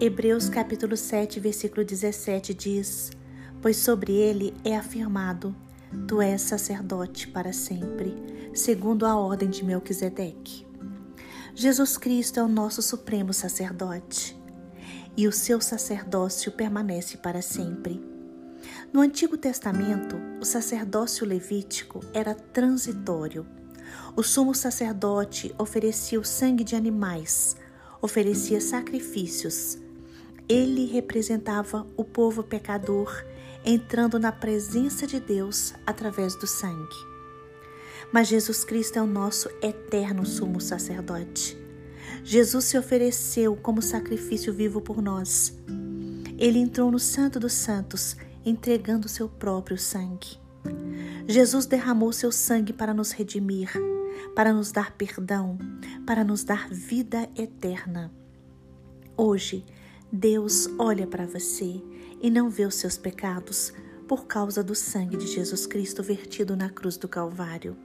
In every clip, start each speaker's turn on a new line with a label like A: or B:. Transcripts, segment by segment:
A: Hebreus capítulo 7, versículo 17 diz: Pois sobre ele é afirmado: Tu és sacerdote para sempre, segundo a ordem de Melquisedeque. Jesus Cristo é o nosso supremo sacerdote, e o seu sacerdócio permanece para sempre. No Antigo Testamento, o sacerdócio levítico era transitório. O sumo sacerdote oferecia o sangue de animais, oferecia sacrifícios. Ele representava o povo pecador entrando na presença de Deus através do sangue. Mas Jesus Cristo é o nosso eterno sumo sacerdote. Jesus se ofereceu como sacrifício vivo por nós. Ele entrou no Santo dos Santos entregando seu próprio sangue. Jesus derramou seu sangue para nos redimir, para nos dar perdão, para nos dar vida eterna. Hoje, Deus olha para você e não vê os seus pecados por causa do sangue de Jesus Cristo vertido na cruz do Calvário.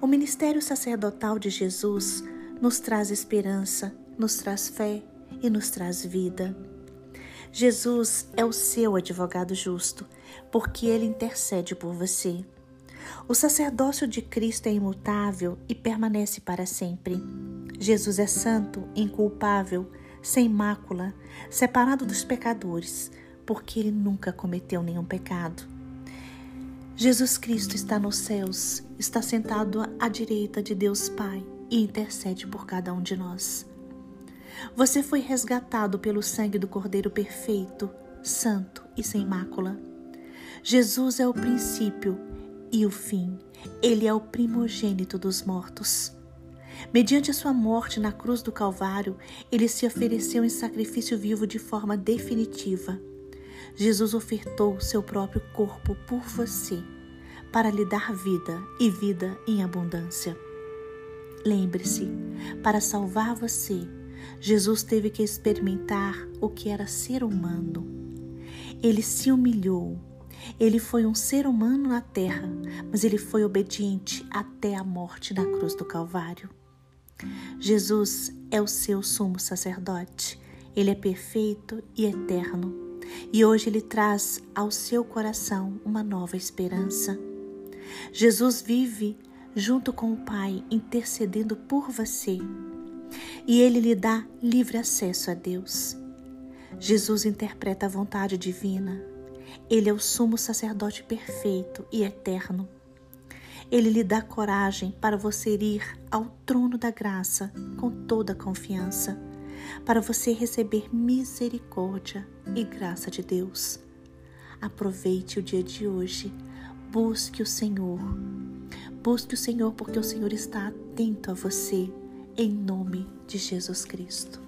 A: O ministério sacerdotal de Jesus nos traz esperança, nos traz fé e nos traz vida. Jesus é o seu advogado justo, porque ele intercede por você. O sacerdócio de Cristo é imutável e permanece para sempre. Jesus é santo, inculpável, sem mácula, separado dos pecadores, porque ele nunca cometeu nenhum pecado. Jesus Cristo está nos céus, está sentado à direita de Deus Pai e intercede por cada um de nós. Você foi resgatado pelo sangue do Cordeiro perfeito, santo e sem mácula. Jesus é o princípio e o fim. Ele é o primogênito dos mortos. Mediante a sua morte na cruz do Calvário, ele se ofereceu em sacrifício vivo de forma definitiva. Jesus ofertou seu próprio corpo por você, para lhe dar vida e vida em abundância. Lembre-se, para salvar você, Jesus teve que experimentar o que era ser humano. Ele se humilhou. Ele foi um ser humano na terra, mas ele foi obediente até a morte na cruz do Calvário. Jesus é o seu sumo sacerdote. Ele é perfeito e eterno. E hoje ele traz ao seu coração uma nova esperança. Jesus vive junto com o Pai, intercedendo por você e ele lhe dá livre acesso a Deus. Jesus interpreta a vontade divina. Ele é o sumo sacerdote perfeito e eterno. Ele lhe dá coragem para você ir ao trono da graça com toda a confiança, para você receber misericórdia e graça de Deus. Aproveite o dia de hoje, busque o Senhor. Busque o Senhor porque o Senhor está atento a você em nome de Jesus Cristo.